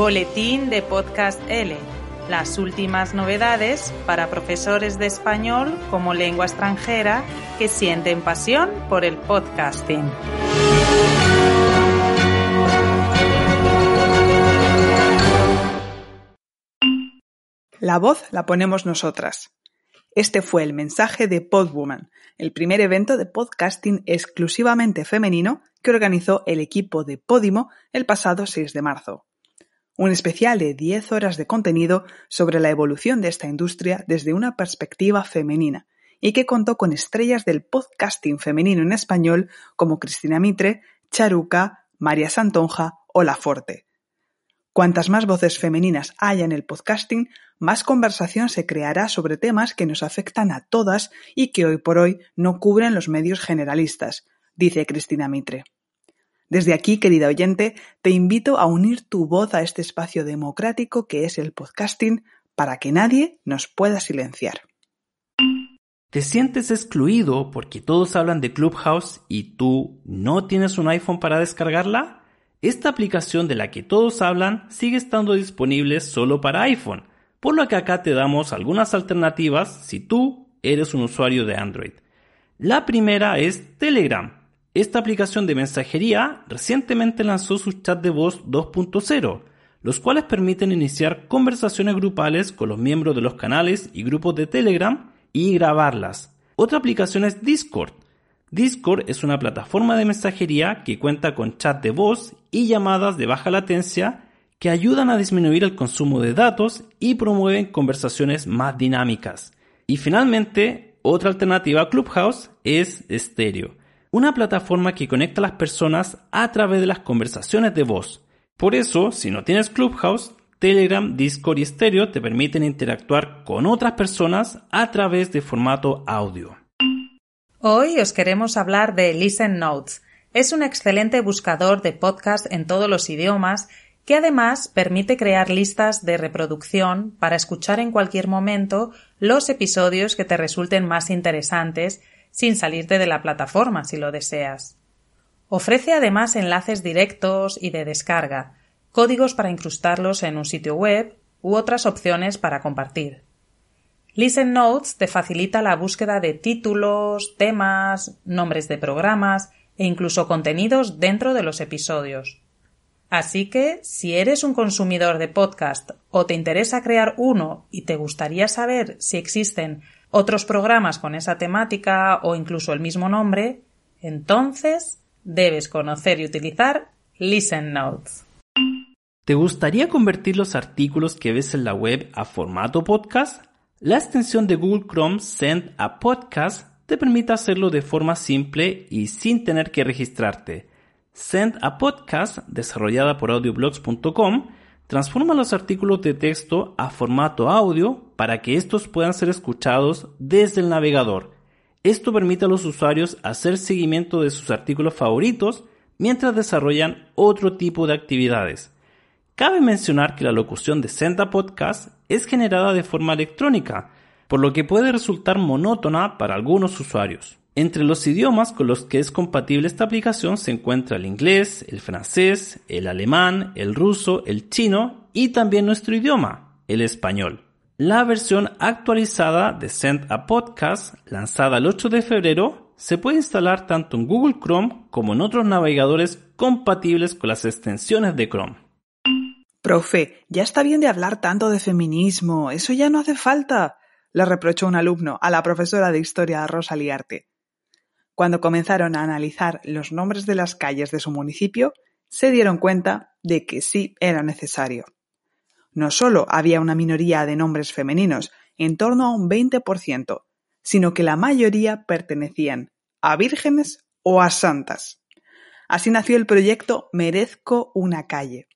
Boletín de Podcast L. Las últimas novedades para profesores de español como lengua extranjera que sienten pasión por el podcasting. La voz la ponemos nosotras. Este fue el mensaje de Podwoman, el primer evento de podcasting exclusivamente femenino que organizó el equipo de Podimo el pasado 6 de marzo un especial de 10 horas de contenido sobre la evolución de esta industria desde una perspectiva femenina y que contó con estrellas del podcasting femenino en español como Cristina Mitre, Charuca, María Santonja o La Forte. Cuantas más voces femeninas haya en el podcasting, más conversación se creará sobre temas que nos afectan a todas y que hoy por hoy no cubren los medios generalistas, dice Cristina Mitre. Desde aquí, querida oyente, te invito a unir tu voz a este espacio democrático que es el podcasting para que nadie nos pueda silenciar. ¿Te sientes excluido porque todos hablan de Clubhouse y tú no tienes un iPhone para descargarla? Esta aplicación de la que todos hablan sigue estando disponible solo para iPhone, por lo que acá te damos algunas alternativas si tú eres un usuario de Android. La primera es Telegram esta aplicación de mensajería recientemente lanzó su chat de voz 2.0, los cuales permiten iniciar conversaciones grupales con los miembros de los canales y grupos de Telegram y grabarlas. Otra aplicación es Discord. Discord es una plataforma de mensajería que cuenta con chat de voz y llamadas de baja latencia que ayudan a disminuir el consumo de datos y promueven conversaciones más dinámicas. Y finalmente, otra alternativa a Clubhouse es Stereo una plataforma que conecta a las personas a través de las conversaciones de voz. Por eso, si no tienes Clubhouse, Telegram, Discord y Stereo te permiten interactuar con otras personas a través de formato audio. Hoy os queremos hablar de Listen Notes. Es un excelente buscador de podcast en todos los idiomas que además permite crear listas de reproducción para escuchar en cualquier momento los episodios que te resulten más interesantes sin salirte de la plataforma si lo deseas. Ofrece además enlaces directos y de descarga, códigos para incrustarlos en un sitio web u otras opciones para compartir. Listen Notes te facilita la búsqueda de títulos, temas, nombres de programas e incluso contenidos dentro de los episodios. Así que, si eres un consumidor de podcast o te interesa crear uno y te gustaría saber si existen otros programas con esa temática o incluso el mismo nombre, entonces debes conocer y utilizar Listen Notes. ¿Te gustaría convertir los artículos que ves en la web a formato podcast? La extensión de Google Chrome Send a Podcast te permite hacerlo de forma simple y sin tener que registrarte. Send a Podcast, desarrollada por audioblogs.com, transforma los artículos de texto a formato audio para que estos puedan ser escuchados desde el navegador. Esto permite a los usuarios hacer seguimiento de sus artículos favoritos mientras desarrollan otro tipo de actividades. Cabe mencionar que la locución de Senda Podcast es generada de forma electrónica, por lo que puede resultar monótona para algunos usuarios. Entre los idiomas con los que es compatible esta aplicación se encuentra el inglés, el francés, el alemán, el ruso, el chino y también nuestro idioma, el español. La versión actualizada de Send a Podcast, lanzada el 8 de febrero, se puede instalar tanto en Google Chrome como en otros navegadores compatibles con las extensiones de Chrome. Profe, ya está bien de hablar tanto de feminismo, eso ya no hace falta, le reprochó un alumno a la profesora de historia Rosa Liarte. Cuando comenzaron a analizar los nombres de las calles de su municipio, se dieron cuenta de que sí era necesario. No solo había una minoría de nombres femeninos, en torno a un 20%, sino que la mayoría pertenecían a vírgenes o a santas. Así nació el proyecto Merezco una calle,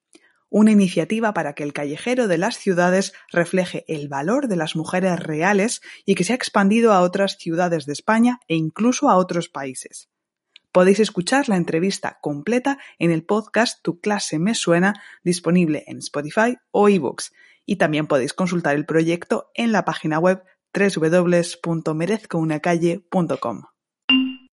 una iniciativa para que el callejero de las ciudades refleje el valor de las mujeres reales y que se ha expandido a otras ciudades de España e incluso a otros países. Podéis escuchar la entrevista completa en el podcast Tu clase me suena, disponible en Spotify o eBooks, y también podéis consultar el proyecto en la página web www.merezcounacalle.com.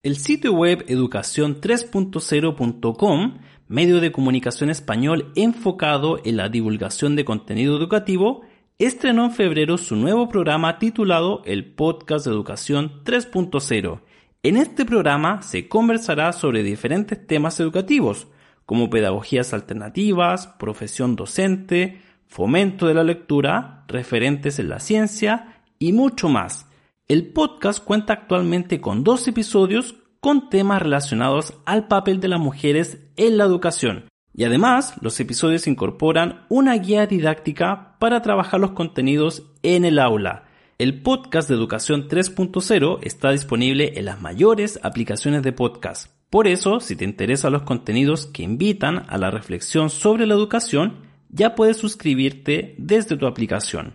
El sitio web educación3.0.com, medio de comunicación español enfocado en la divulgación de contenido educativo, estrenó en febrero su nuevo programa titulado El Podcast de Educación 3.0 en este programa se conversará sobre diferentes temas educativos, como pedagogías alternativas, profesión docente, fomento de la lectura, referentes en la ciencia y mucho más. El podcast cuenta actualmente con dos episodios con temas relacionados al papel de las mujeres en la educación. Y además, los episodios incorporan una guía didáctica para trabajar los contenidos en el aula el podcast de Educación 3.0 está disponible en las mayores aplicaciones de podcast. Por eso, si te interesan los contenidos que invitan a la reflexión sobre la educación, ya puedes suscribirte desde tu aplicación.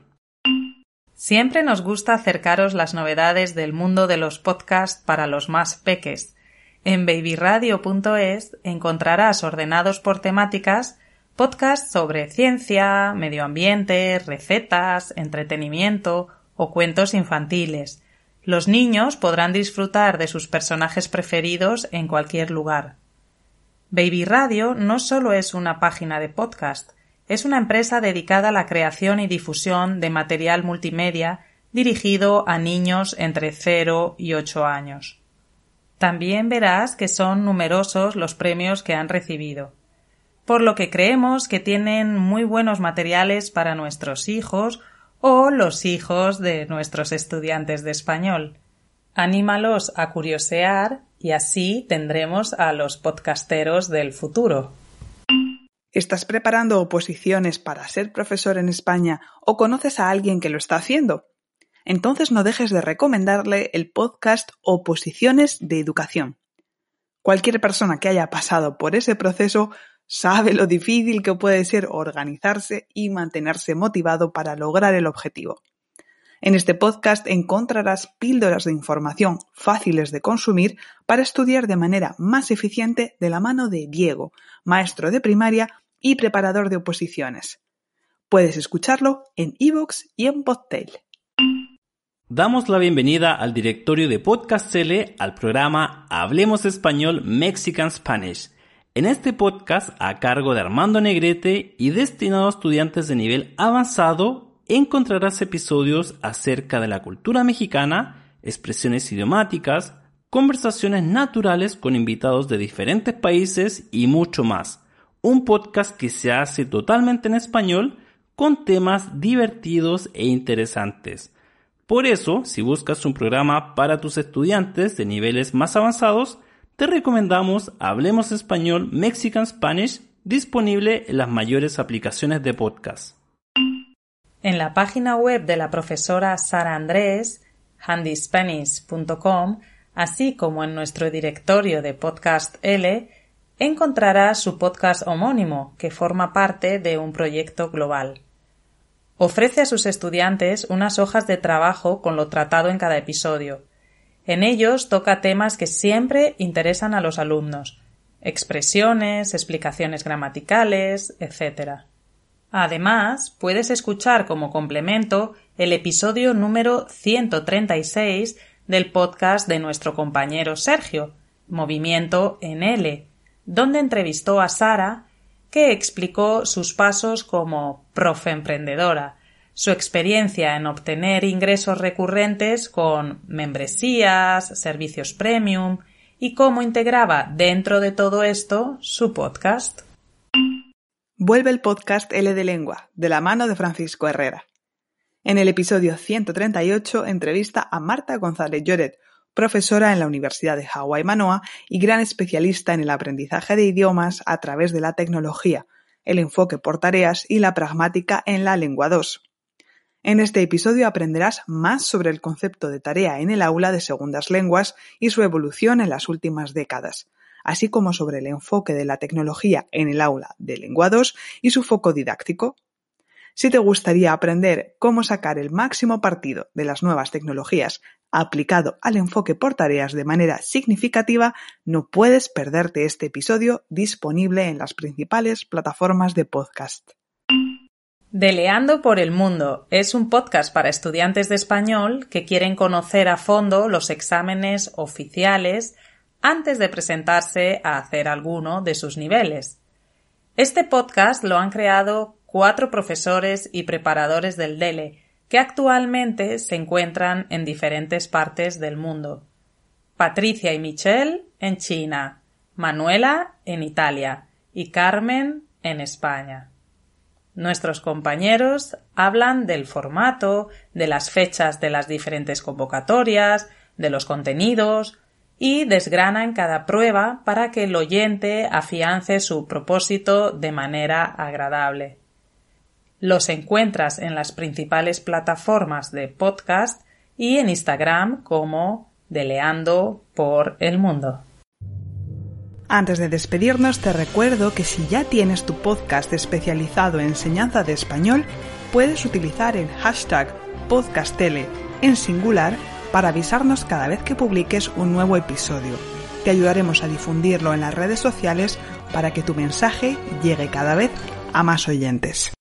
Siempre nos gusta acercaros las novedades del mundo de los podcasts para los más peques. En babyradio.es encontrarás ordenados por temáticas podcasts sobre ciencia, medio ambiente, recetas, entretenimiento, o cuentos infantiles. Los niños podrán disfrutar de sus personajes preferidos en cualquier lugar. Baby Radio no solo es una página de podcast, es una empresa dedicada a la creación y difusión de material multimedia dirigido a niños entre 0 y 8 años. También verás que son numerosos los premios que han recibido, por lo que creemos que tienen muy buenos materiales para nuestros hijos o los hijos de nuestros estudiantes de español. Anímalos a curiosear y así tendremos a los podcasteros del futuro. ¿Estás preparando oposiciones para ser profesor en España o conoces a alguien que lo está haciendo? Entonces no dejes de recomendarle el podcast Oposiciones de Educación. Cualquier persona que haya pasado por ese proceso sabe lo difícil que puede ser organizarse y mantenerse motivado para lograr el objetivo. En este podcast encontrarás píldoras de información fáciles de consumir para estudiar de manera más eficiente de la mano de Diego, maestro de primaria y preparador de oposiciones. Puedes escucharlo en iVoox y en Podtail. Damos la bienvenida al directorio de Podcast al programa Hablemos Español Mexican Spanish en este podcast, a cargo de Armando Negrete y destinado a estudiantes de nivel avanzado, encontrarás episodios acerca de la cultura mexicana, expresiones idiomáticas, conversaciones naturales con invitados de diferentes países y mucho más. Un podcast que se hace totalmente en español con temas divertidos e interesantes. Por eso, si buscas un programa para tus estudiantes de niveles más avanzados, te recomendamos Hablemos Español Mexican Spanish disponible en las mayores aplicaciones de podcast. En la página web de la profesora Sara Andrés, handyspanish.com, así como en nuestro directorio de Podcast L, encontrarás su podcast homónimo, que forma parte de un proyecto global. Ofrece a sus estudiantes unas hojas de trabajo con lo tratado en cada episodio, en ellos toca temas que siempre interesan a los alumnos, expresiones, explicaciones gramaticales, etc. Además, puedes escuchar como complemento el episodio número 136 del podcast de nuestro compañero Sergio, Movimiento en L, donde entrevistó a Sara, que explicó sus pasos como profe emprendedora, su experiencia en obtener ingresos recurrentes con membresías, servicios premium y cómo integraba dentro de todo esto su podcast. Vuelve el podcast L de Lengua, de la mano de Francisco Herrera. En el episodio 138 entrevista a Marta González Lloret, profesora en la Universidad de Hawái Manoa y gran especialista en el aprendizaje de idiomas a través de la tecnología, el enfoque por tareas y la pragmática en la lengua 2. En este episodio aprenderás más sobre el concepto de tarea en el aula de segundas lenguas y su evolución en las últimas décadas, así como sobre el enfoque de la tecnología en el aula de Lengua 2 y su foco didáctico. Si te gustaría aprender cómo sacar el máximo partido de las nuevas tecnologías aplicado al enfoque por tareas de manera significativa, no puedes perderte este episodio disponible en las principales plataformas de podcast. Deleando por el Mundo es un podcast para estudiantes de español que quieren conocer a fondo los exámenes oficiales antes de presentarse a hacer alguno de sus niveles. Este podcast lo han creado cuatro profesores y preparadores del DELE, que actualmente se encuentran en diferentes partes del mundo. Patricia y Michelle en China, Manuela en Italia y Carmen en España. Nuestros compañeros hablan del formato, de las fechas de las diferentes convocatorias, de los contenidos, y desgranan cada prueba para que el oyente afiance su propósito de manera agradable. Los encuentras en las principales plataformas de podcast y en Instagram como Deleando por el Mundo. Antes de despedirnos te recuerdo que si ya tienes tu podcast especializado en enseñanza de español, puedes utilizar el hashtag podcastele en singular para avisarnos cada vez que publiques un nuevo episodio. Te ayudaremos a difundirlo en las redes sociales para que tu mensaje llegue cada vez a más oyentes.